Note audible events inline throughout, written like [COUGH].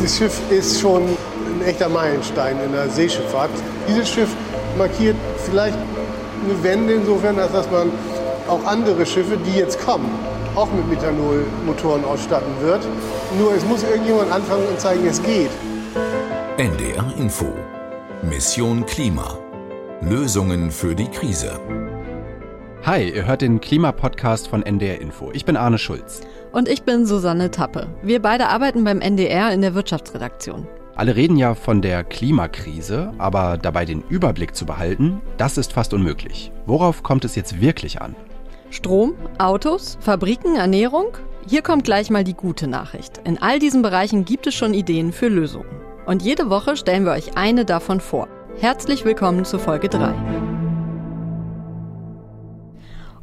Dieses Schiff ist schon ein echter Meilenstein in der Seeschifffahrt. Dieses Schiff markiert vielleicht eine Wende insofern, als dass man auch andere Schiffe, die jetzt kommen, auch mit Methanolmotoren ausstatten wird. Nur es muss irgendjemand anfangen und zeigen, es geht. NDR Info. Mission Klima. Lösungen für die Krise. Hi, ihr hört den Klimapodcast von NDR Info. Ich bin Arne Schulz. Und ich bin Susanne Tappe. Wir beide arbeiten beim NDR in der Wirtschaftsredaktion. Alle reden ja von der Klimakrise, aber dabei den Überblick zu behalten, das ist fast unmöglich. Worauf kommt es jetzt wirklich an? Strom, Autos, Fabriken, Ernährung? Hier kommt gleich mal die gute Nachricht. In all diesen Bereichen gibt es schon Ideen für Lösungen. Und jede Woche stellen wir euch eine davon vor. Herzlich willkommen zu Folge 3.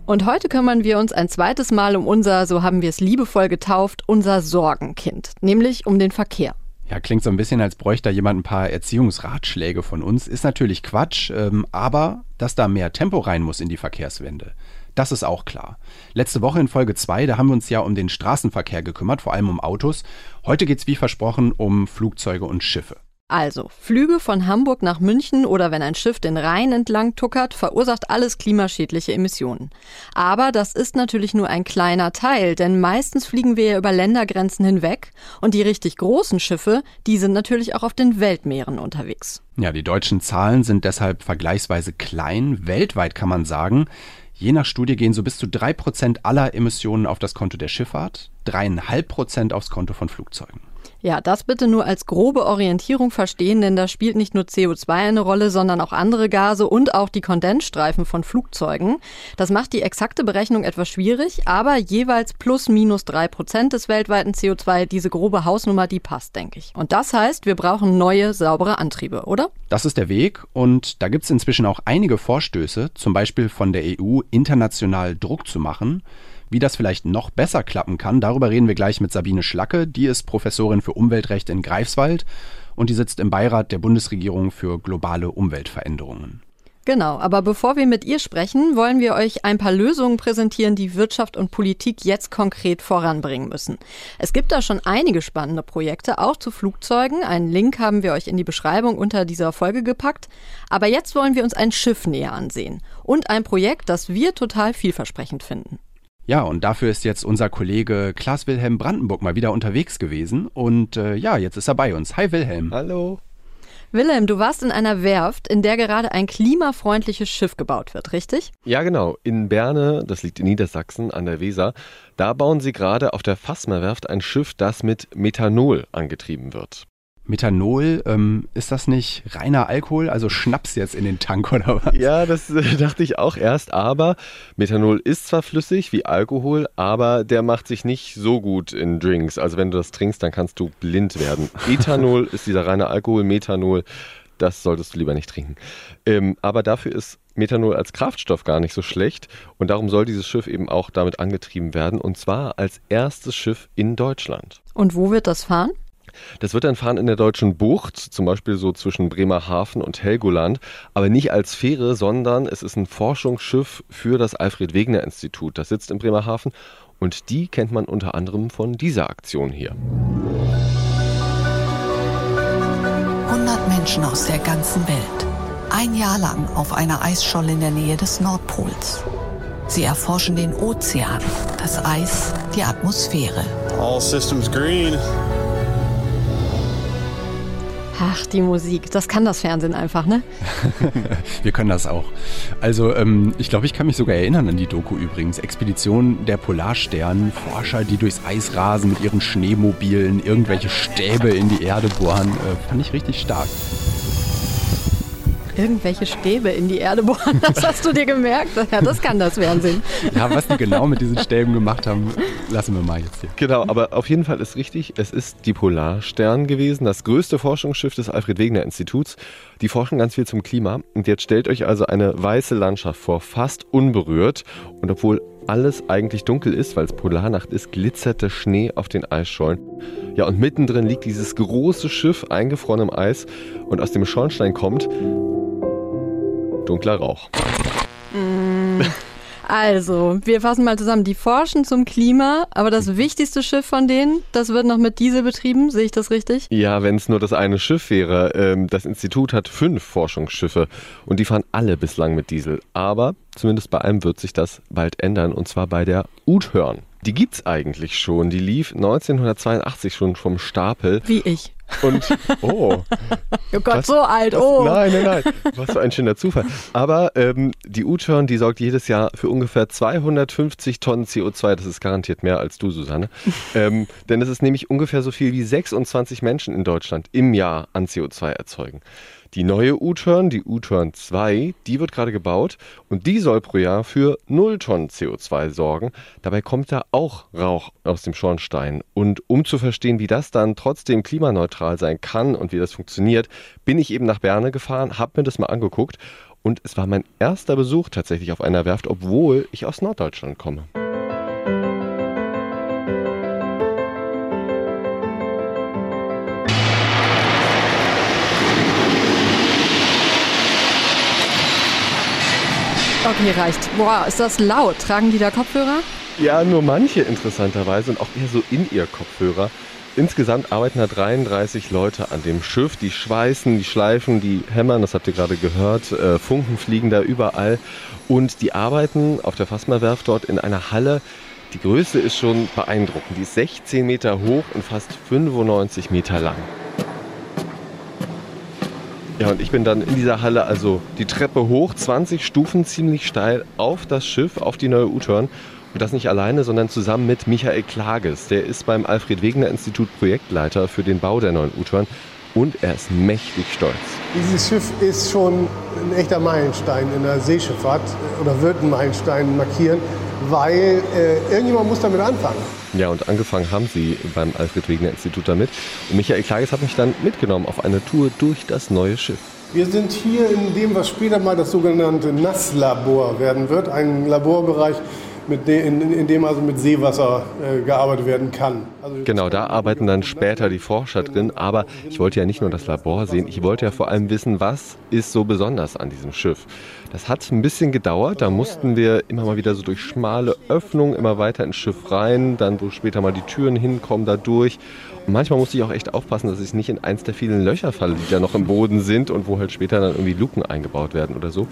Und heute kümmern wir uns ein zweites Mal um unser, so haben wir es liebevoll getauft, unser Sorgenkind, nämlich um den Verkehr. Ja, klingt so ein bisschen, als bräuchte da jemand ein paar Erziehungsratschläge von uns. Ist natürlich Quatsch, ähm, aber dass da mehr Tempo rein muss in die Verkehrswende. Das ist auch klar. Letzte Woche in Folge 2, da haben wir uns ja um den Straßenverkehr gekümmert, vor allem um Autos. Heute geht es wie versprochen um Flugzeuge und Schiffe. Also, Flüge von Hamburg nach München oder wenn ein Schiff den Rhein entlang tuckert, verursacht alles klimaschädliche Emissionen. Aber das ist natürlich nur ein kleiner Teil, denn meistens fliegen wir ja über Ländergrenzen hinweg und die richtig großen Schiffe, die sind natürlich auch auf den Weltmeeren unterwegs. Ja, die deutschen Zahlen sind deshalb vergleichsweise klein, weltweit kann man sagen. Je nach Studie gehen so bis zu drei Prozent aller Emissionen auf das Konto der Schifffahrt, dreieinhalb Prozent aufs Konto von Flugzeugen. Ja, das bitte nur als grobe Orientierung verstehen, denn da spielt nicht nur CO2 eine Rolle, sondern auch andere Gase und auch die Kondensstreifen von Flugzeugen. Das macht die exakte Berechnung etwas schwierig, aber jeweils plus minus drei Prozent des weltweiten CO2, diese grobe Hausnummer, die passt, denke ich. Und das heißt, wir brauchen neue, saubere Antriebe, oder? Das ist der Weg und da gibt es inzwischen auch einige Vorstöße, zum Beispiel von der EU, international Druck zu machen. Wie das vielleicht noch besser klappen kann, darüber reden wir gleich mit Sabine Schlacke. Die ist Professorin für Umweltrecht in Greifswald und die sitzt im Beirat der Bundesregierung für globale Umweltveränderungen. Genau, aber bevor wir mit ihr sprechen, wollen wir euch ein paar Lösungen präsentieren, die Wirtschaft und Politik jetzt konkret voranbringen müssen. Es gibt da schon einige spannende Projekte, auch zu Flugzeugen. Einen Link haben wir euch in die Beschreibung unter dieser Folge gepackt. Aber jetzt wollen wir uns ein Schiff näher ansehen und ein Projekt, das wir total vielversprechend finden. Ja, und dafür ist jetzt unser Kollege Klaas Wilhelm Brandenburg mal wieder unterwegs gewesen. Und äh, ja, jetzt ist er bei uns. Hi Wilhelm. Hallo. Wilhelm, du warst in einer Werft, in der gerade ein klimafreundliches Schiff gebaut wird, richtig? Ja, genau. In Berne, das liegt in Niedersachsen an der Weser, da bauen sie gerade auf der Fassmer-Werft ein Schiff, das mit Methanol angetrieben wird. Methanol, ähm, ist das nicht reiner Alkohol, also Schnaps jetzt in den Tank oder was? Ja, das äh, [LAUGHS] dachte ich auch erst, aber Methanol ist zwar flüssig wie Alkohol, aber der macht sich nicht so gut in Drinks. Also wenn du das trinkst, dann kannst du blind werden. [LAUGHS] Ethanol ist dieser reine Alkohol, Methanol, das solltest du lieber nicht trinken. Ähm, aber dafür ist Methanol als Kraftstoff gar nicht so schlecht und darum soll dieses Schiff eben auch damit angetrieben werden und zwar als erstes Schiff in Deutschland. Und wo wird das fahren? Das wird dann fahren in der deutschen Bucht, zum Beispiel so zwischen Bremerhaven und Helgoland, aber nicht als Fähre, sondern es ist ein Forschungsschiff für das Alfred Wegener Institut. Das sitzt in Bremerhaven und die kennt man unter anderem von dieser Aktion hier. 100 Menschen aus der ganzen Welt. Ein Jahr lang auf einer Eisscholle in der Nähe des Nordpols. Sie erforschen den Ozean, das Eis, die Atmosphäre. All systems green. Ach, die Musik, das kann das Fernsehen einfach, ne? [LAUGHS] Wir können das auch. Also, ähm, ich glaube, ich kann mich sogar erinnern an die Doku übrigens. Expedition der Polarstern, Forscher, die durchs Eis rasen mit ihren Schneemobilen, irgendwelche Stäbe in die Erde bohren. Äh, fand ich richtig stark irgendwelche Stäbe in die Erde bohren. Das hast du dir gemerkt? Ja, das kann das Fernsehen. Ja, was die genau mit diesen Stäben gemacht haben, lassen wir mal jetzt hier. Genau, aber auf jeden Fall ist richtig, es ist die Polarstern gewesen, das größte Forschungsschiff des Alfred Wegener Instituts. Die forschen ganz viel zum Klima. Und jetzt stellt euch also eine weiße Landschaft vor, fast unberührt. Und obwohl alles eigentlich dunkel ist, weil es Polarnacht ist, glitzert der Schnee auf den Eisschollen. Ja, und mittendrin liegt dieses große Schiff eingefroren im Eis und aus dem Schornstein kommt dunkler Rauch. Mm. Also, wir fassen mal zusammen. Die forschen zum Klima, aber das wichtigste Schiff von denen, das wird noch mit Diesel betrieben. Sehe ich das richtig? Ja, wenn es nur das eine Schiff wäre. Ähm, das Institut hat fünf Forschungsschiffe und die fahren alle bislang mit Diesel. Aber zumindest bei einem wird sich das bald ändern und zwar bei der Uthörn. Die gibt's eigentlich schon. Die lief 1982 schon vom Stapel. Wie ich. Und, oh. [LAUGHS] oh Gott, Was- so alt, Was- oh. Nein, nein, nein. Was für ein schöner Zufall. Aber ähm, die U-Turn, die sorgt jedes Jahr für ungefähr 250 Tonnen CO2. Das ist garantiert mehr als du, Susanne. [LAUGHS] ähm, denn es ist nämlich ungefähr so viel wie 26 Menschen in Deutschland im Jahr an CO2 erzeugen. Die neue U-Turn, die U-Turn 2, die wird gerade gebaut und die soll pro Jahr für 0 Tonnen CO2 sorgen. Dabei kommt da auch Rauch aus dem Schornstein. Und um zu verstehen, wie das dann trotzdem klimaneutral sein kann und wie das funktioniert, bin ich eben nach Berne gefahren, habe mir das mal angeguckt und es war mein erster Besuch tatsächlich auf einer Werft, obwohl ich aus Norddeutschland komme. Okay, reicht. Boah, ist das laut. Tragen die da Kopfhörer? Ja, nur manche interessanterweise und auch eher so in ihr Kopfhörer. Insgesamt arbeiten da 33 Leute an dem Schiff. Die schweißen, die schleifen, die hämmern, das habt ihr gerade gehört. Äh, Funken fliegen da überall. Und die arbeiten auf der Fassmerwerft dort in einer Halle. Die Größe ist schon beeindruckend. Die ist 16 Meter hoch und fast 95 Meter lang. Ja, und ich bin dann in dieser Halle, also die Treppe hoch, 20 Stufen ziemlich steil auf das Schiff, auf die neue U-Turn. Und das nicht alleine, sondern zusammen mit Michael Klages. Der ist beim Alfred Wegener Institut Projektleiter für den Bau der neuen U-Turn und er ist mächtig stolz. Dieses Schiff ist schon ein echter Meilenstein in der Seeschifffahrt äh, oder wird einen Meilenstein markieren, weil äh, irgendjemand muss damit anfangen. Ja, und angefangen haben sie beim Alfred Wegener Institut damit. Und Michael Klages hat mich dann mitgenommen auf eine Tour durch das neue Schiff. Wir sind hier in dem, was später mal das sogenannte Nasslabor werden wird, ein Laborbereich, in dem also mit Seewasser äh, gearbeitet werden kann. Also Genau, da arbeiten dann später die Forscher drin. Aber ich wollte ja nicht nur das Labor sehen, ich wollte ja vor allem wissen, was ist so besonders an diesem Schiff. Das hat ein bisschen gedauert, da mussten wir immer mal wieder so durch schmale Öffnungen immer weiter ins Schiff rein, dann wo später mal die Türen hinkommen da durch. Und manchmal musste ich auch echt aufpassen, dass ich nicht in eins der vielen Löcher falle, die da noch im Boden sind und wo halt später dann irgendwie Luken eingebaut werden oder so.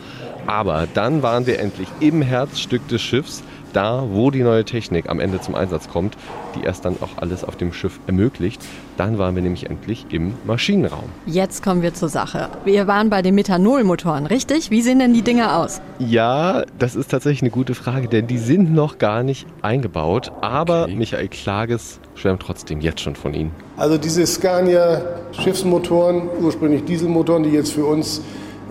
Aber dann waren wir endlich im Herzstück des Schiffs, da, wo die neue Technik am Ende zum Einsatz kommt, die erst dann auch alles auf dem Schiff ermöglicht. Dann waren wir nämlich endlich im Maschinenraum. Jetzt kommen wir zur Sache. Wir waren bei den Methanolmotoren, richtig? Wie sehen denn die Dinger aus? Ja, das ist tatsächlich eine gute Frage, denn die sind noch gar nicht eingebaut. Aber Michael Klages schwärmt trotzdem jetzt schon von ihnen. Also diese Scania Schiffsmotoren, ursprünglich Dieselmotoren, die jetzt für uns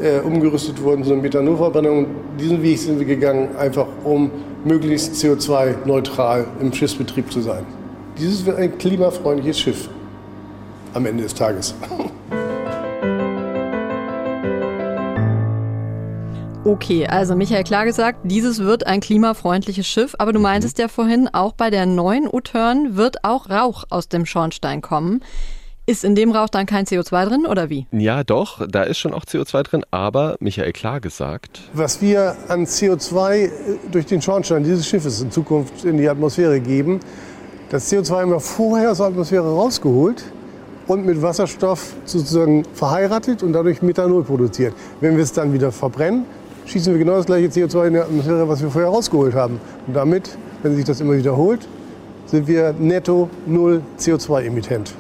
äh, umgerüstet wurden zur Methanolverbrennung, diesen Weg sind wir gegangen, einfach um möglichst CO2-neutral im Schiffsbetrieb zu sein. Dieses wird ein klimafreundliches Schiff am Ende des Tages. [LAUGHS] Okay, also Michael klar gesagt, dieses wird ein klimafreundliches Schiff, aber du meintest ja vorhin, auch bei der neuen U-Turn wird auch Rauch aus dem Schornstein kommen. Ist in dem Rauch dann kein CO2 drin oder wie? Ja, doch, da ist schon auch CO2 drin, aber Michael Klages sagt, Was wir an CO2 durch den Schornstein dieses Schiffes in Zukunft in die Atmosphäre geben, das CO2 haben wir vorher aus der Atmosphäre rausgeholt und mit Wasserstoff sozusagen verheiratet und dadurch Methanol produziert. Wenn wir es dann wieder verbrennen, schießen wir genau das gleiche CO2 in die Atmosphäre, was wir vorher rausgeholt haben. Und damit, wenn sich das immer wiederholt, sind wir netto null CO2-Emittent.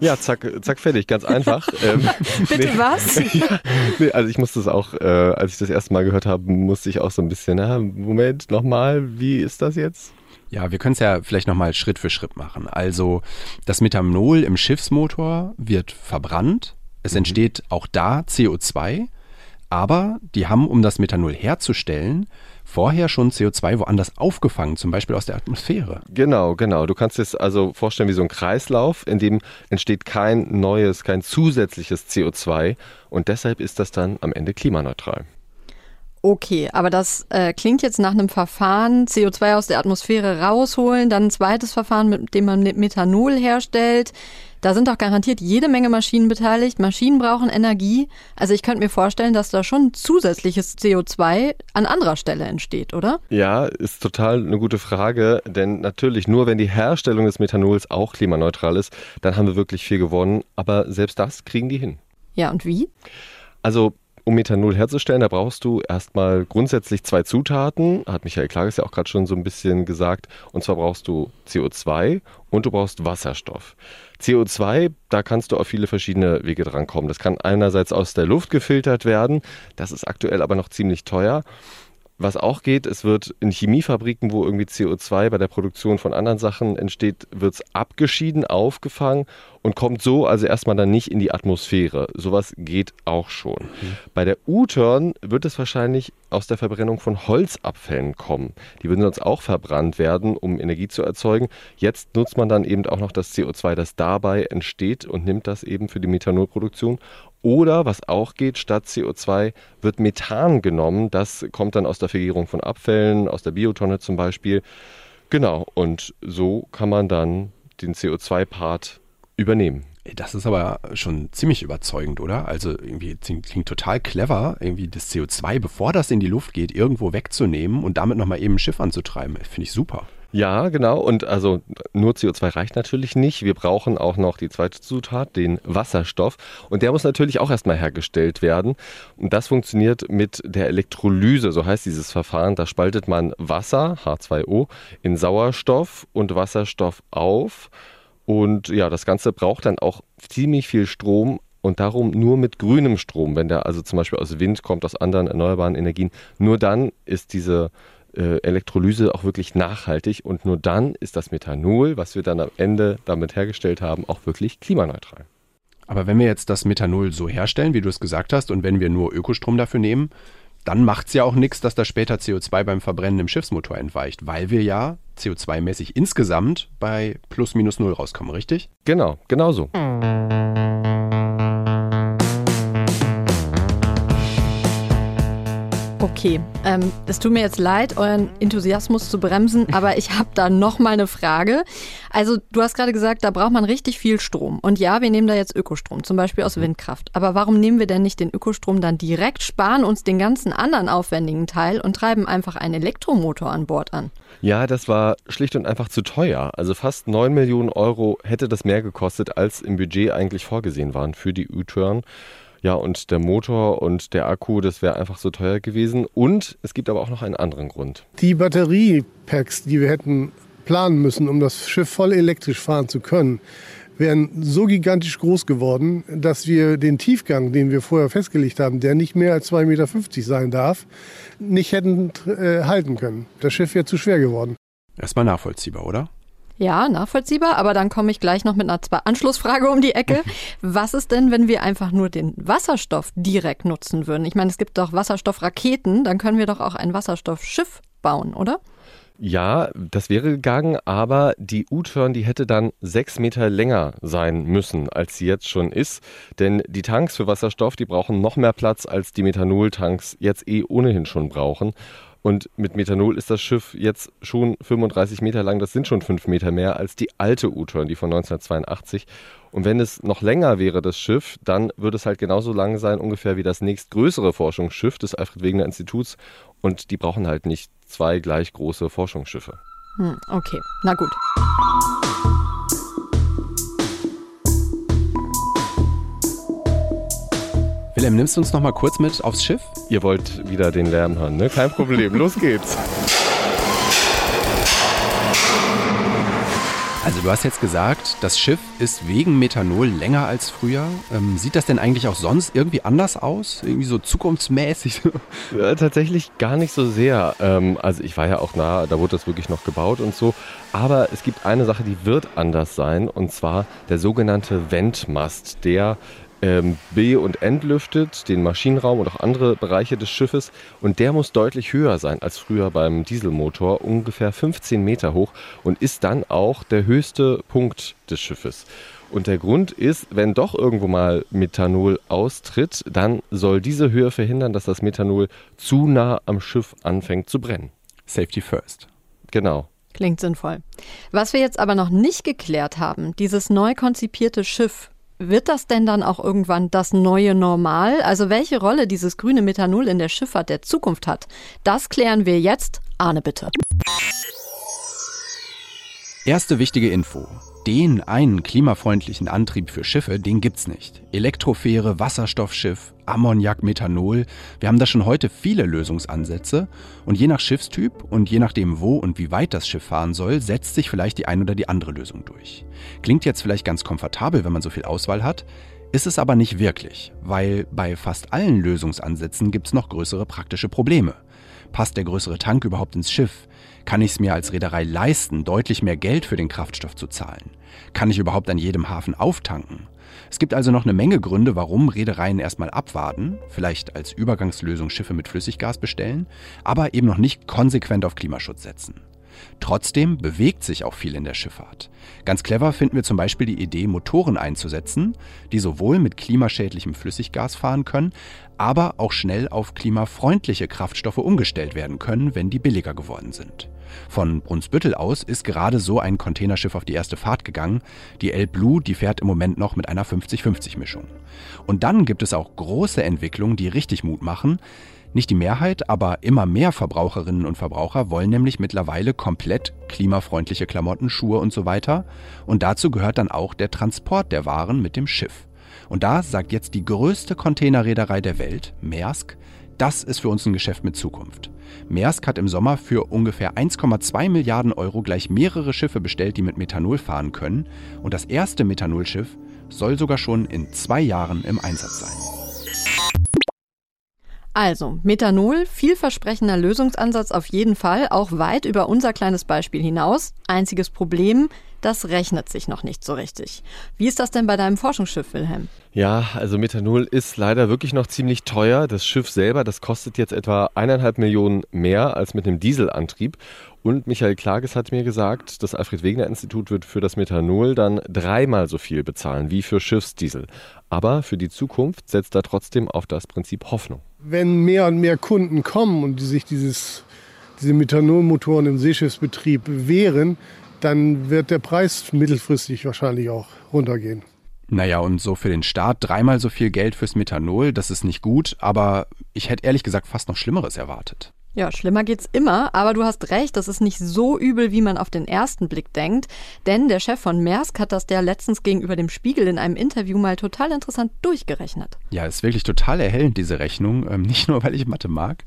Ja, zack, zack, fertig, ganz einfach. [LAUGHS] ähm, Bitte was? [LAUGHS] ja, nee, also ich musste es auch, äh, als ich das erste Mal gehört habe, musste ich auch so ein bisschen, na, Moment, nochmal, wie ist das jetzt? Ja, wir können es ja vielleicht nochmal Schritt für Schritt machen. Also das Methanol im Schiffsmotor wird verbrannt. Es entsteht auch da CO2. Aber die haben, um das Methanol herzustellen, vorher schon CO2 woanders aufgefangen, zum Beispiel aus der Atmosphäre. Genau, genau. Du kannst dir es also vorstellen wie so ein Kreislauf, in dem entsteht kein neues, kein zusätzliches CO2 und deshalb ist das dann am Ende klimaneutral. Okay, aber das äh, klingt jetzt nach einem Verfahren, CO2 aus der Atmosphäre rausholen, dann ein zweites Verfahren, mit dem man Methanol herstellt. Da sind doch garantiert jede Menge Maschinen beteiligt. Maschinen brauchen Energie. Also ich könnte mir vorstellen, dass da schon zusätzliches CO2 an anderer Stelle entsteht, oder? Ja, ist total eine gute Frage, denn natürlich nur wenn die Herstellung des Methanols auch klimaneutral ist, dann haben wir wirklich viel gewonnen. Aber selbst das kriegen die hin. Ja, und wie? Also um Methanol herzustellen, da brauchst du erstmal grundsätzlich zwei Zutaten, hat Michael Klages ja auch gerade schon so ein bisschen gesagt. Und zwar brauchst du CO2 und du brauchst Wasserstoff. CO2, da kannst du auf viele verschiedene Wege drankommen. Das kann einerseits aus der Luft gefiltert werden, das ist aktuell aber noch ziemlich teuer. Was auch geht, es wird in Chemiefabriken, wo irgendwie CO2 bei der Produktion von anderen Sachen entsteht, wird es abgeschieden, aufgefangen und kommt so also erstmal dann nicht in die Atmosphäre. Sowas geht auch schon. Mhm. Bei der U-Turn wird es wahrscheinlich aus der Verbrennung von Holzabfällen kommen. Die würden sonst auch verbrannt werden, um Energie zu erzeugen. Jetzt nutzt man dann eben auch noch das CO2, das dabei entsteht und nimmt das eben für die Methanolproduktion oder was auch geht, statt CO2 wird Methan genommen. Das kommt dann aus der Vergärung von Abfällen, aus der Biotonne zum Beispiel. Genau, und so kann man dann den CO2-Part übernehmen. Das ist aber schon ziemlich überzeugend, oder? Also irgendwie klingt total clever, irgendwie das CO2, bevor das in die Luft geht, irgendwo wegzunehmen und damit nochmal eben ein Schiff anzutreiben. Finde ich super. Ja, genau. Und also nur CO2 reicht natürlich nicht. Wir brauchen auch noch die zweite Zutat, den Wasserstoff. Und der muss natürlich auch erstmal hergestellt werden. Und das funktioniert mit der Elektrolyse, so heißt dieses Verfahren. Da spaltet man Wasser, H2O, in Sauerstoff und Wasserstoff auf. Und ja, das Ganze braucht dann auch ziemlich viel Strom, und darum nur mit grünem Strom, wenn der also zum Beispiel aus Wind kommt, aus anderen erneuerbaren Energien, nur dann ist diese äh, Elektrolyse auch wirklich nachhaltig und nur dann ist das Methanol, was wir dann am Ende damit hergestellt haben, auch wirklich klimaneutral. Aber wenn wir jetzt das Methanol so herstellen, wie du es gesagt hast, und wenn wir nur Ökostrom dafür nehmen, dann macht es ja auch nichts, dass da später CO2 beim Verbrennen im Schiffsmotor entweicht, weil wir ja CO2-mäßig insgesamt bei plus minus null rauskommen, richtig? Genau, genau so. Okay, ähm, es tut mir jetzt leid, euren Enthusiasmus zu bremsen, [LAUGHS] aber ich habe da noch mal eine Frage. Also du hast gerade gesagt, da braucht man richtig viel Strom. Und ja, wir nehmen da jetzt Ökostrom, zum Beispiel aus Windkraft. Aber warum nehmen wir denn nicht den Ökostrom dann direkt, sparen uns den ganzen anderen aufwendigen Teil und treiben einfach einen Elektromotor an Bord an? Ja, das war schlicht und einfach zu teuer. Also fast 9 Millionen Euro hätte das mehr gekostet, als im Budget eigentlich vorgesehen waren für die U-Turn. Ja, und der Motor und der Akku, das wäre einfach so teuer gewesen. Und es gibt aber auch noch einen anderen Grund. Die Batteriepacks, die wir hätten planen müssen, um das Schiff voll elektrisch fahren zu können, wären so gigantisch groß geworden, dass wir den Tiefgang, den wir vorher festgelegt haben, der nicht mehr als 2,50 Meter sein darf, nicht hätten äh, halten können. Das Schiff wäre zu schwer geworden. Erstmal nachvollziehbar, oder? Ja, nachvollziehbar, aber dann komme ich gleich noch mit einer Anschlussfrage um die Ecke. [LAUGHS] Was ist denn, wenn wir einfach nur den Wasserstoff direkt nutzen würden? Ich meine, es gibt doch Wasserstoffraketen, dann können wir doch auch ein Wasserstoffschiff bauen, oder? Ja, das wäre gegangen, aber die U-Turn, die hätte dann sechs Meter länger sein müssen, als sie jetzt schon ist. Denn die Tanks für Wasserstoff, die brauchen noch mehr Platz, als die Methanoltanks jetzt eh ohnehin schon brauchen. Und mit Methanol ist das Schiff jetzt schon 35 Meter lang. Das sind schon fünf Meter mehr als die alte U-Turn, die von 1982. Und wenn es noch länger wäre, das Schiff, dann würde es halt genauso lang sein, ungefähr wie das nächstgrößere Forschungsschiff des Alfred Wegener Instituts. Und die brauchen halt nicht zwei gleich große Forschungsschiffe. Hm, okay, na gut. Wilhelm, nimmst du uns noch mal kurz mit aufs Schiff? Ihr wollt wieder den Lärm hören, ne? Kein Problem, los geht's. Also du hast jetzt gesagt, das Schiff ist wegen Methanol länger als früher. Ähm, sieht das denn eigentlich auch sonst irgendwie anders aus? Irgendwie so zukunftsmäßig? [LAUGHS] Ja, tatsächlich gar nicht so sehr. Ähm, also ich war ja auch nah, da wurde das wirklich noch gebaut und so. Aber es gibt eine Sache, die wird anders sein. Und zwar der sogenannte Wendmast. Der ähm, be- und entlüftet, den Maschinenraum und auch andere Bereiche des Schiffes. Und der muss deutlich höher sein als früher beim Dieselmotor, ungefähr 15 Meter hoch und ist dann auch der höchste Punkt des Schiffes. Und der Grund ist, wenn doch irgendwo mal Methanol austritt, dann soll diese Höhe verhindern, dass das Methanol zu nah am Schiff anfängt zu brennen. Safety first. Genau. Klingt sinnvoll. Was wir jetzt aber noch nicht geklärt haben, dieses neu konzipierte Schiff, wird das denn dann auch irgendwann das neue Normal? Also welche Rolle dieses grüne Methanol in der Schifffahrt der Zukunft hat, das klären wir jetzt. Arne, bitte. Erste wichtige Info. Den einen klimafreundlichen Antrieb für Schiffe, den gibt's nicht. Elektrofähre, Wasserstoffschiff, Ammoniak, Methanol. Wir haben da schon heute viele Lösungsansätze. Und je nach Schiffstyp und je nachdem, wo und wie weit das Schiff fahren soll, setzt sich vielleicht die ein oder die andere Lösung durch. Klingt jetzt vielleicht ganz komfortabel, wenn man so viel Auswahl hat. Ist es aber nicht wirklich, weil bei fast allen Lösungsansätzen gibt's noch größere praktische Probleme. Passt der größere Tank überhaupt ins Schiff? Kann ich es mir als Reederei leisten, deutlich mehr Geld für den Kraftstoff zu zahlen? Kann ich überhaupt an jedem Hafen auftanken? Es gibt also noch eine Menge Gründe, warum Reedereien erstmal abwarten, vielleicht als Übergangslösung Schiffe mit Flüssiggas bestellen, aber eben noch nicht konsequent auf Klimaschutz setzen. Trotzdem bewegt sich auch viel in der Schifffahrt. Ganz clever finden wir zum Beispiel die Idee, Motoren einzusetzen, die sowohl mit klimaschädlichem Flüssiggas fahren können, aber auch schnell auf klimafreundliche Kraftstoffe umgestellt werden können, wenn die billiger geworden sind. Von Brunsbüttel aus ist gerade so ein Containerschiff auf die erste Fahrt gegangen. Die El Blue, die fährt im Moment noch mit einer 50-50-Mischung. Und dann gibt es auch große Entwicklungen, die richtig Mut machen. Nicht die Mehrheit, aber immer mehr Verbraucherinnen und Verbraucher wollen nämlich mittlerweile komplett klimafreundliche Klamotten, Schuhe und so weiter. Und dazu gehört dann auch der Transport der Waren mit dem Schiff. Und da sagt jetzt die größte Containerreederei der Welt, Maersk, das ist für uns ein Geschäft mit Zukunft. Maersk hat im Sommer für ungefähr 1,2 Milliarden Euro gleich mehrere Schiffe bestellt, die mit Methanol fahren können. Und das erste Methanolschiff soll sogar schon in zwei Jahren im Einsatz sein. Also, Methanol, vielversprechender Lösungsansatz auf jeden Fall, auch weit über unser kleines Beispiel hinaus. Einziges Problem, das rechnet sich noch nicht so richtig. Wie ist das denn bei deinem Forschungsschiff, Wilhelm? Ja, also Methanol ist leider wirklich noch ziemlich teuer. Das Schiff selber, das kostet jetzt etwa eineinhalb Millionen mehr als mit einem Dieselantrieb. Und Michael Klages hat mir gesagt, das Alfred-Wegener-Institut wird für das Methanol dann dreimal so viel bezahlen wie für Schiffsdiesel. Aber für die Zukunft setzt er trotzdem auf das Prinzip Hoffnung wenn mehr und mehr Kunden kommen und die sich dieses, diese Methanolmotoren im Seeschiffsbetrieb wehren, dann wird der Preis mittelfristig wahrscheinlich auch runtergehen. Naja, und so für den Staat dreimal so viel Geld fürs Methanol, das ist nicht gut, aber ich hätte ehrlich gesagt fast noch Schlimmeres erwartet. Ja, schlimmer geht's immer, aber du hast recht, das ist nicht so übel, wie man auf den ersten Blick denkt. Denn der Chef von Maersk hat das der letztens gegenüber dem Spiegel in einem Interview mal total interessant durchgerechnet. Ja, ist wirklich total erhellend, diese Rechnung. [LAUGHS] Ähm, nicht nur, weil ich Mathe mag.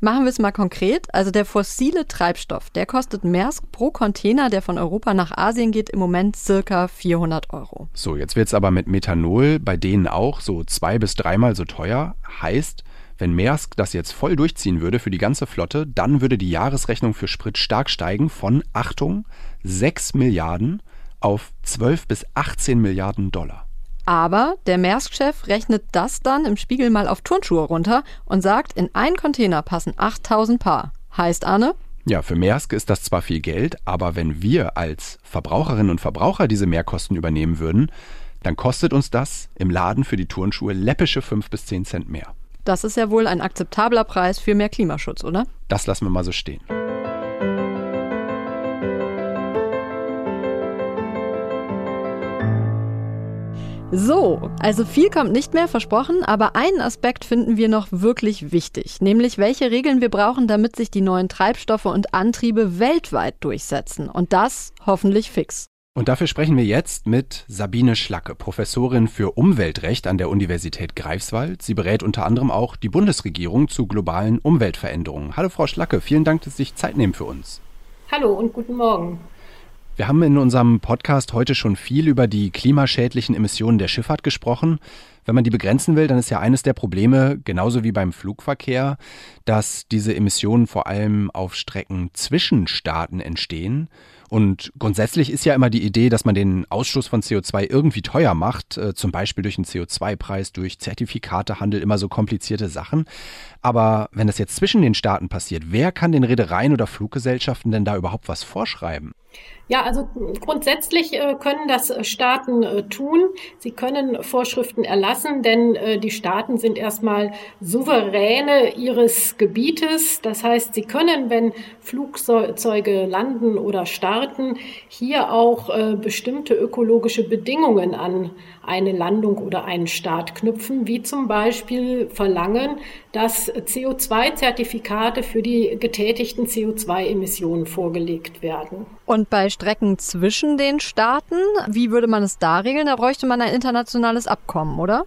Machen wir es mal konkret. Also der fossile Treibstoff, der kostet Maersk pro Container, der von Europa nach Asien geht, im Moment circa 400 Euro. So, jetzt wird's aber mit Methanol bei denen auch so zwei bis dreimal so teuer. Heißt, wenn Maersk das jetzt voll durchziehen würde für die ganze Flotte, dann würde die Jahresrechnung für Sprit stark steigen von, Achtung, 6 Milliarden auf 12 bis 18 Milliarden Dollar. Aber der Maersk-Chef rechnet das dann im Spiegel mal auf Turnschuhe runter und sagt, in einen Container passen 8000 Paar. Heißt, Arne? Ja, für Maersk ist das zwar viel Geld, aber wenn wir als Verbraucherinnen und Verbraucher diese Mehrkosten übernehmen würden, dann kostet uns das im Laden für die Turnschuhe läppische 5 bis 10 Cent mehr. Das ist ja wohl ein akzeptabler Preis für mehr Klimaschutz, oder? Das lassen wir mal so stehen. So, also viel kommt nicht mehr versprochen, aber einen Aspekt finden wir noch wirklich wichtig, nämlich welche Regeln wir brauchen, damit sich die neuen Treibstoffe und Antriebe weltweit durchsetzen. Und das hoffentlich fix. Und dafür sprechen wir jetzt mit Sabine Schlacke, Professorin für Umweltrecht an der Universität Greifswald. Sie berät unter anderem auch die Bundesregierung zu globalen Umweltveränderungen. Hallo Frau Schlacke, vielen Dank, dass Sie sich Zeit nehmen für uns. Hallo und guten Morgen. Wir haben in unserem Podcast heute schon viel über die klimaschädlichen Emissionen der Schifffahrt gesprochen. Wenn man die begrenzen will, dann ist ja eines der Probleme, genauso wie beim Flugverkehr, dass diese Emissionen vor allem auf Strecken zwischen Staaten entstehen. Und grundsätzlich ist ja immer die Idee, dass man den Ausstoß von CO2 irgendwie teuer macht, äh, zum Beispiel durch einen CO2-Preis, durch Zertifikatehandel, immer so komplizierte Sachen. Aber wenn das jetzt zwischen den Staaten passiert, wer kann den Reedereien oder Fluggesellschaften denn da überhaupt was vorschreiben? Ja, also grundsätzlich äh, können das Staaten äh, tun. Sie können Vorschriften erlassen, denn die Staaten sind erstmal Souveräne ihres Gebietes. Das heißt, sie können, wenn Flugzeuge landen oder starten, hier auch bestimmte ökologische Bedingungen an eine Landung oder einen Start knüpfen, wie zum Beispiel verlangen, dass CO2-Zertifikate für die getätigten CO2-Emissionen vorgelegt werden. Und bei Strecken zwischen den Staaten, wie würde man es da regeln? Da bräuchte man ein internationales Abkommen, oder?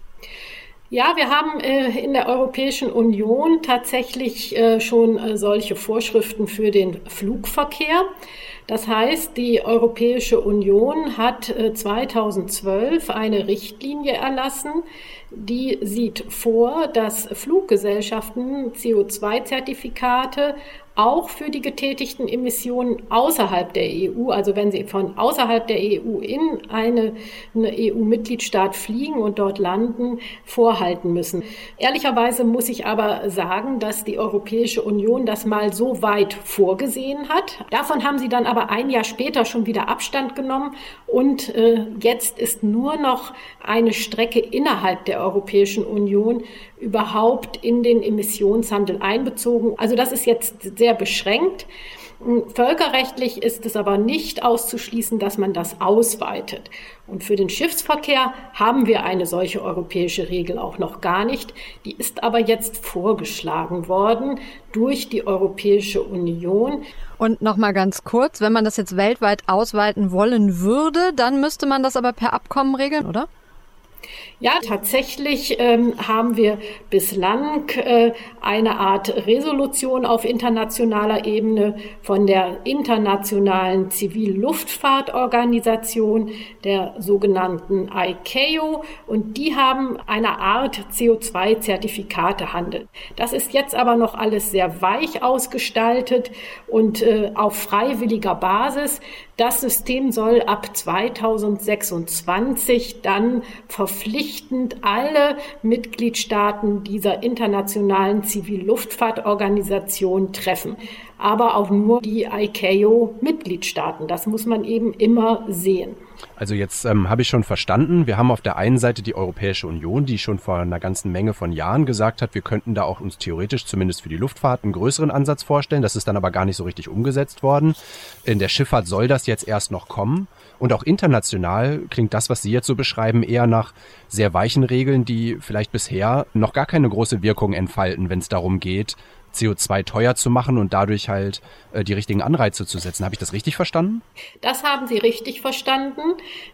Ja, wir haben äh, in der Europäischen Union tatsächlich äh, schon äh, solche Vorschriften für den Flugverkehr. Das heißt, die Europäische Union hat 2012 äh, eine Richtlinie erlassen, die sieht vor, dass Fluggesellschaften CO2-Zertifikate auch für die getätigten Emissionen außerhalb der EU, also wenn sie von außerhalb der EU in eine, eine EU-Mitgliedstaat fliegen und dort landen, vorhalten müssen. Ehrlicherweise muss ich aber sagen, dass die Europäische Union das mal so weit vorgesehen hat. Davon haben sie dann aber ein Jahr später schon wieder Abstand genommen und äh, jetzt ist nur noch eine Strecke innerhalb der Europäischen Union überhaupt in den Emissionshandel einbezogen. Also das ist jetzt sehr beschränkt. Völkerrechtlich ist es aber nicht auszuschließen, dass man das ausweitet. Und für den Schiffsverkehr haben wir eine solche europäische Regel auch noch gar nicht. Die ist aber jetzt vorgeschlagen worden durch die Europäische Union. Und noch mal ganz kurz, wenn man das jetzt weltweit ausweiten wollen würde, dann müsste man das aber per Abkommen regeln, oder? Ja, tatsächlich ähm, haben wir bislang äh, eine Art Resolution auf internationaler Ebene von der Internationalen Zivilluftfahrtorganisation, der sogenannten ICAO, und die haben eine Art CO2-Zertifikate handelt. Das ist jetzt aber noch alles sehr weich ausgestaltet und äh, auf freiwilliger Basis. Das System soll ab 2026 dann verpflichtend alle Mitgliedstaaten dieser internationalen Zivilluftfahrtorganisation treffen aber auch nur die ICAO-Mitgliedstaaten. Das muss man eben immer sehen. Also jetzt ähm, habe ich schon verstanden, wir haben auf der einen Seite die Europäische Union, die schon vor einer ganzen Menge von Jahren gesagt hat, wir könnten da auch uns theoretisch zumindest für die Luftfahrt einen größeren Ansatz vorstellen. Das ist dann aber gar nicht so richtig umgesetzt worden. In der Schifffahrt soll das jetzt erst noch kommen. Und auch international klingt das, was Sie jetzt so beschreiben, eher nach sehr weichen Regeln, die vielleicht bisher noch gar keine große Wirkung entfalten, wenn es darum geht, CO2 teuer zu machen und dadurch halt äh, die richtigen Anreize zu setzen. Habe ich das richtig verstanden? Das haben Sie richtig verstanden.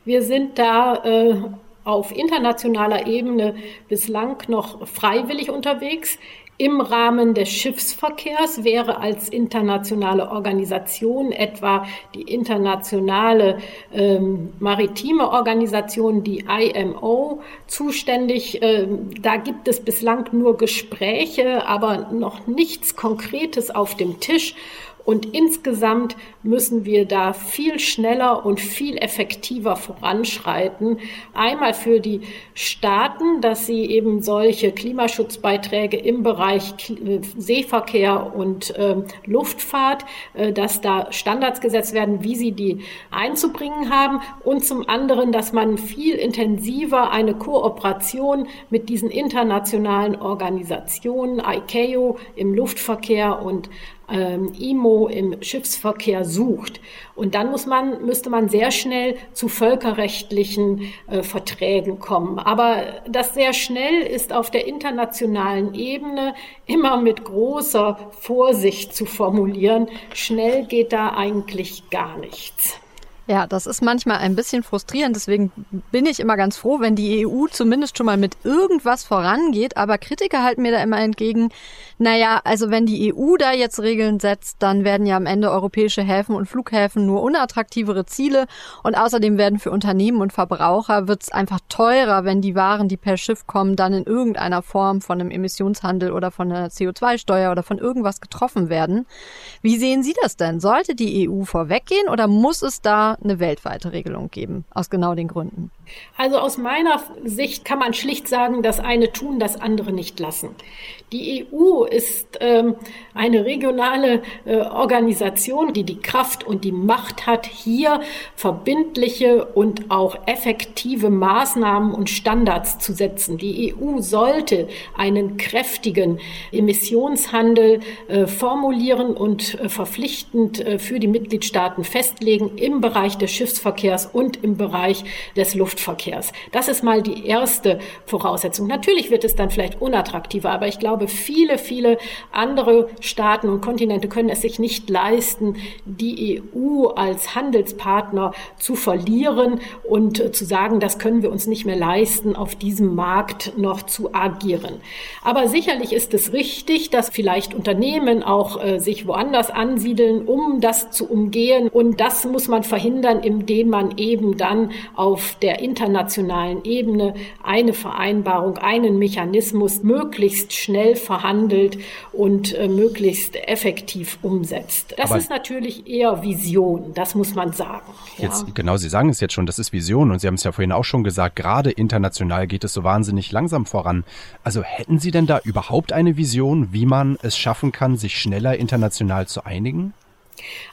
Wir sind da äh, auf internationaler Ebene bislang noch freiwillig unterwegs im Rahmen des Schiffsverkehrs wäre als internationale Organisation etwa die internationale ähm, maritime Organisation, die IMO, zuständig. Ähm, da gibt es bislang nur Gespräche, aber noch nichts Konkretes auf dem Tisch. Und insgesamt müssen wir da viel schneller und viel effektiver voranschreiten. Einmal für die Staaten, dass sie eben solche Klimaschutzbeiträge im Bereich äh, Seeverkehr und äh, Luftfahrt, äh, dass da Standards gesetzt werden, wie sie die einzubringen haben. Und zum anderen, dass man viel intensiver eine Kooperation mit diesen internationalen Organisationen, ICAO im Luftverkehr und ähm, IMO im Schiffsverkehr sucht. Und dann muss man, müsste man sehr schnell zu völkerrechtlichen äh, Verträgen kommen. Aber das sehr schnell ist auf der internationalen Ebene immer mit großer Vorsicht zu formulieren. Schnell geht da eigentlich gar nichts. Ja, das ist manchmal ein bisschen frustrierend. Deswegen bin ich immer ganz froh, wenn die EU zumindest schon mal mit irgendwas vorangeht. Aber Kritiker halten mir da immer entgegen, naja, also wenn die EU da jetzt Regeln setzt, dann werden ja am Ende europäische Häfen und Flughäfen nur unattraktivere Ziele. Und außerdem werden für Unternehmen und Verbraucher wird es einfach teurer, wenn die Waren, die per Schiff kommen, dann in irgendeiner Form von einem Emissionshandel oder von einer CO2-Steuer oder von irgendwas getroffen werden. Wie sehen Sie das denn? Sollte die EU vorweggehen oder muss es da eine weltweite Regelung geben, aus genau den Gründen? Also aus meiner Sicht kann man schlicht sagen, das eine tun, das andere nicht lassen. Die EU ist ähm, eine regionale äh, Organisation, die die Kraft und die Macht hat, hier verbindliche und auch effektive Maßnahmen und Standards zu setzen. Die EU sollte einen kräftigen Emissionshandel äh, formulieren und äh, verpflichtend äh, für die Mitgliedstaaten festlegen im Bereich des Schiffsverkehrs und im Bereich des Luftverkehrs. Das ist mal die erste Voraussetzung. Natürlich wird es dann vielleicht unattraktiver, aber ich glaube, viele, viele andere Staaten und Kontinente können es sich nicht leisten, die EU als Handelspartner zu verlieren und zu sagen, das können wir uns nicht mehr leisten, auf diesem Markt noch zu agieren. Aber sicherlich ist es richtig, dass vielleicht Unternehmen auch äh, sich woanders ansiedeln, um das zu umgehen. Und das muss man verhindern, indem man eben dann auf der internationalen Ebene eine Vereinbarung, einen Mechanismus möglichst schnell schnell verhandelt und äh, möglichst effektiv umsetzt. Das Aber ist natürlich eher Vision, das muss man sagen. Jetzt, ja. Genau, Sie sagen es jetzt schon, das ist Vision und Sie haben es ja vorhin auch schon gesagt, gerade international geht es so wahnsinnig langsam voran. Also hätten Sie denn da überhaupt eine Vision, wie man es schaffen kann, sich schneller international zu einigen?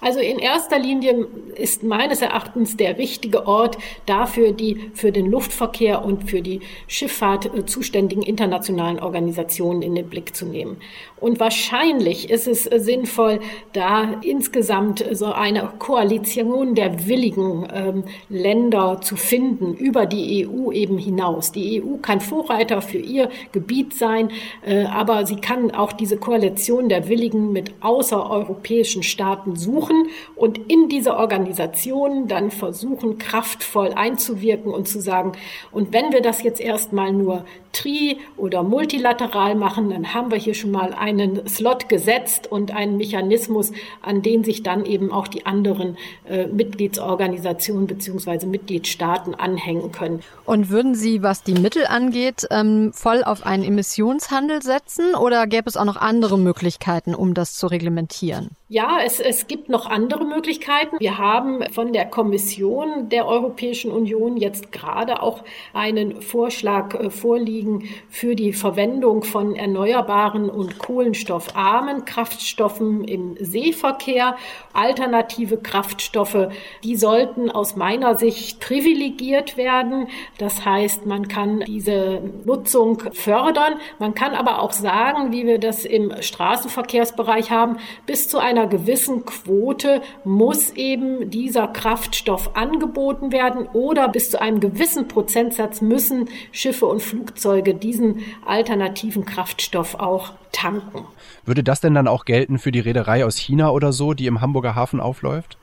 Also in erster Linie ist meines Erachtens der richtige Ort dafür die für den Luftverkehr und für die Schifffahrt äh, zuständigen internationalen Organisationen in den Blick zu nehmen. Und wahrscheinlich ist es äh, sinnvoll, da insgesamt so eine Koalition der willigen ähm, Länder zu finden über die EU eben hinaus. Die EU kann Vorreiter für ihr Gebiet sein, äh, aber sie kann auch diese Koalition der Willigen mit außereuropäischen Staaten suchen und in diese Organisation dann versuchen, kraftvoll einzuwirken und zu sagen, und wenn wir das jetzt erstmal nur tri- oder multilateral machen, dann haben wir hier schon mal einen Slot gesetzt und einen Mechanismus, an den sich dann eben auch die anderen äh, Mitgliedsorganisationen beziehungsweise Mitgliedstaaten anhängen können. Und würden Sie, was die Mittel angeht, ähm, voll auf einen Emissionshandel setzen oder gäbe es auch noch andere Möglichkeiten, um das zu reglementieren? Ja, es, es gibt noch andere Möglichkeiten. Wir haben von der Kommission der Europäischen Union jetzt gerade auch einen Vorschlag äh, vorliegen für die Verwendung von erneuerbaren und kohlenstoffarmen Kraftstoffen im Seeverkehr. Alternative Kraftstoffe, die sollten aus meiner Sicht privilegiert werden. Das heißt, man kann diese Nutzung fördern. Man kann aber auch sagen, wie wir das im Straßenverkehrsbereich haben, bis zu einer gewissen Quote muss eben dieser Kraftstoff angeboten werden oder bis zu einem gewissen Prozentsatz müssen Schiffe und Flugzeuge diesen alternativen Kraftstoff auch tanken. Würde das denn dann auch gelten für die Reederei aus China oder so, die im Hamburger Hafen aufläuft?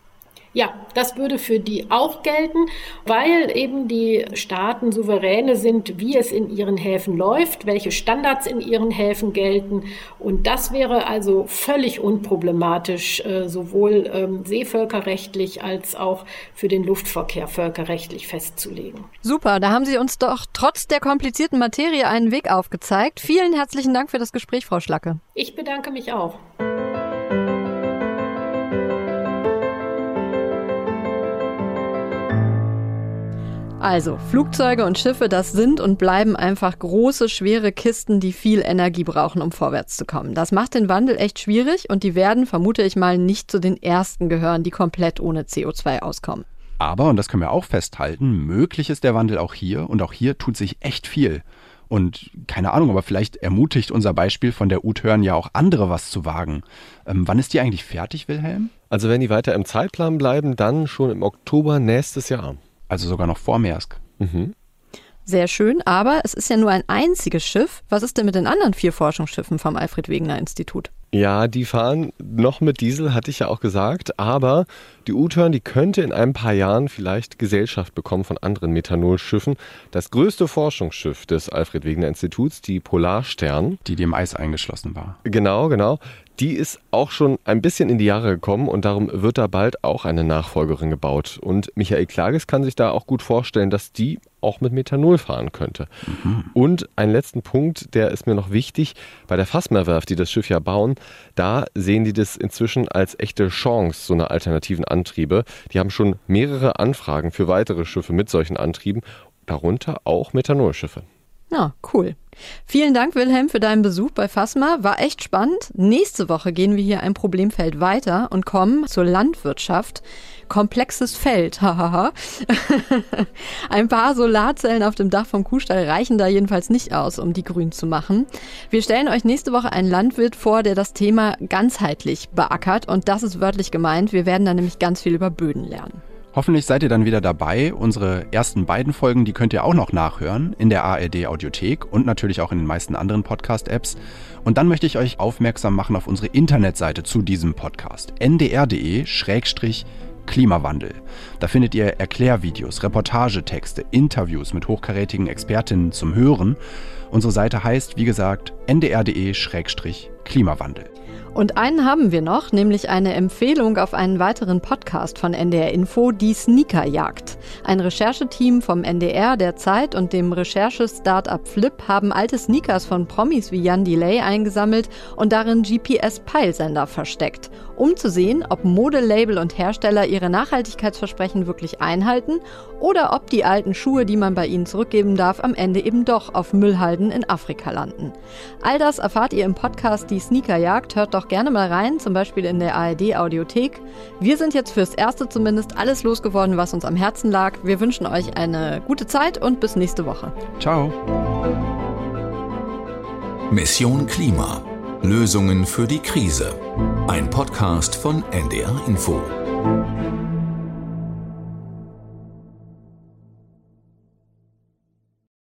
Ja, das würde für die auch gelten, weil eben die Staaten Souveräne sind, wie es in ihren Häfen läuft, welche Standards in ihren Häfen gelten. Und das wäre also völlig unproblematisch, äh, sowohl ähm, seevölkerrechtlich als auch für den Luftverkehr völkerrechtlich festzulegen. Super, da haben Sie uns doch trotz der komplizierten Materie einen Weg aufgezeigt. Vielen herzlichen Dank für das Gespräch, Frau Schlacke. Ich bedanke mich auch. Also, Flugzeuge und Schiffe, das sind und bleiben einfach große, schwere Kisten, die viel Energie brauchen, um vorwärts zu kommen. Das macht den Wandel echt schwierig und die werden, vermute ich mal, nicht zu den ersten gehören, die komplett ohne CO2 auskommen. Aber, und das können wir auch festhalten, möglich ist der Wandel auch hier und auch hier tut sich echt viel. Und keine Ahnung, aber vielleicht ermutigt unser Beispiel von der U-Turn ja auch andere was zu wagen. Ähm, wann ist die eigentlich fertig, Wilhelm? Also wenn die weiter im Zeitplan bleiben, dann schon im Oktober nächstes Jahr. Also sogar noch vor Maersk. Mhm. Sehr schön, aber es ist ja nur ein einziges Schiff. Was ist denn mit den anderen vier Forschungsschiffen vom Alfred Wegener Institut? Ja, die fahren noch mit Diesel, hatte ich ja auch gesagt, aber die U-Turn, die könnte in ein paar Jahren vielleicht Gesellschaft bekommen von anderen Methanolschiffen. Das größte Forschungsschiff des Alfred Wegener Instituts, die Polarstern. Die dem Eis eingeschlossen war. Genau, genau. Die ist auch schon ein bisschen in die Jahre gekommen und darum wird da bald auch eine Nachfolgerin gebaut. Und Michael Klages kann sich da auch gut vorstellen, dass die auch mit Methanol fahren könnte. Mhm. Und einen letzten Punkt, der ist mir noch wichtig. Bei der Fassmerwerft, die das Schiff ja bauen, Da sehen die das inzwischen als echte Chance, so eine alternativen Antriebe. Die haben schon mehrere Anfragen für weitere Schiffe mit solchen Antrieben, darunter auch Methanolschiffe. Ja, cool. Vielen Dank, Wilhelm, für deinen Besuch bei Fasma. War echt spannend. Nächste Woche gehen wir hier ein Problemfeld weiter und kommen zur Landwirtschaft. Komplexes Feld, [LAUGHS] hahaha. ein paar Solarzellen auf dem Dach vom Kuhstall reichen da jedenfalls nicht aus, um die grün zu machen. Wir stellen euch nächste Woche einen Landwirt vor, der das Thema ganzheitlich beackert. Und das ist wörtlich gemeint. Wir werden da nämlich ganz viel über Böden lernen. Hoffentlich seid ihr dann wieder dabei. Unsere ersten beiden Folgen, die könnt ihr auch noch nachhören in der ARD Audiothek und natürlich auch in den meisten anderen Podcast-Apps. Und dann möchte ich euch aufmerksam machen auf unsere Internetseite zu diesem Podcast. ndr.de-klimawandel. Da findet ihr Erklärvideos, Reportagetexte, Interviews mit hochkarätigen Expertinnen zum Hören. Unsere Seite heißt, wie gesagt, ndr.de-klimawandel. Und einen haben wir noch, nämlich eine Empfehlung auf einen weiteren Podcast von NDR Info, die Sneakerjagd. Ein Rechercheteam vom NDR, der Zeit und dem Recherche-Startup Flip haben alte Sneakers von Promis wie Jan Delay eingesammelt und darin GPS-Peilsender versteckt, um zu sehen, ob Modelabel und Hersteller ihre Nachhaltigkeitsversprechen wirklich einhalten oder ob die alten Schuhe, die man bei ihnen zurückgeben darf, am Ende eben doch auf Müllhalden in Afrika landen. All das erfahrt ihr im Podcast Die Sneakerjagd. Hört doch gerne mal rein, zum Beispiel in der ARD Audiothek. Wir sind jetzt fürs Erste zumindest alles losgeworden, was uns am Herzen lag. Wir wünschen euch eine gute Zeit und bis nächste Woche. Ciao. Mission Klima. Lösungen für die Krise. Ein Podcast von NDR Info.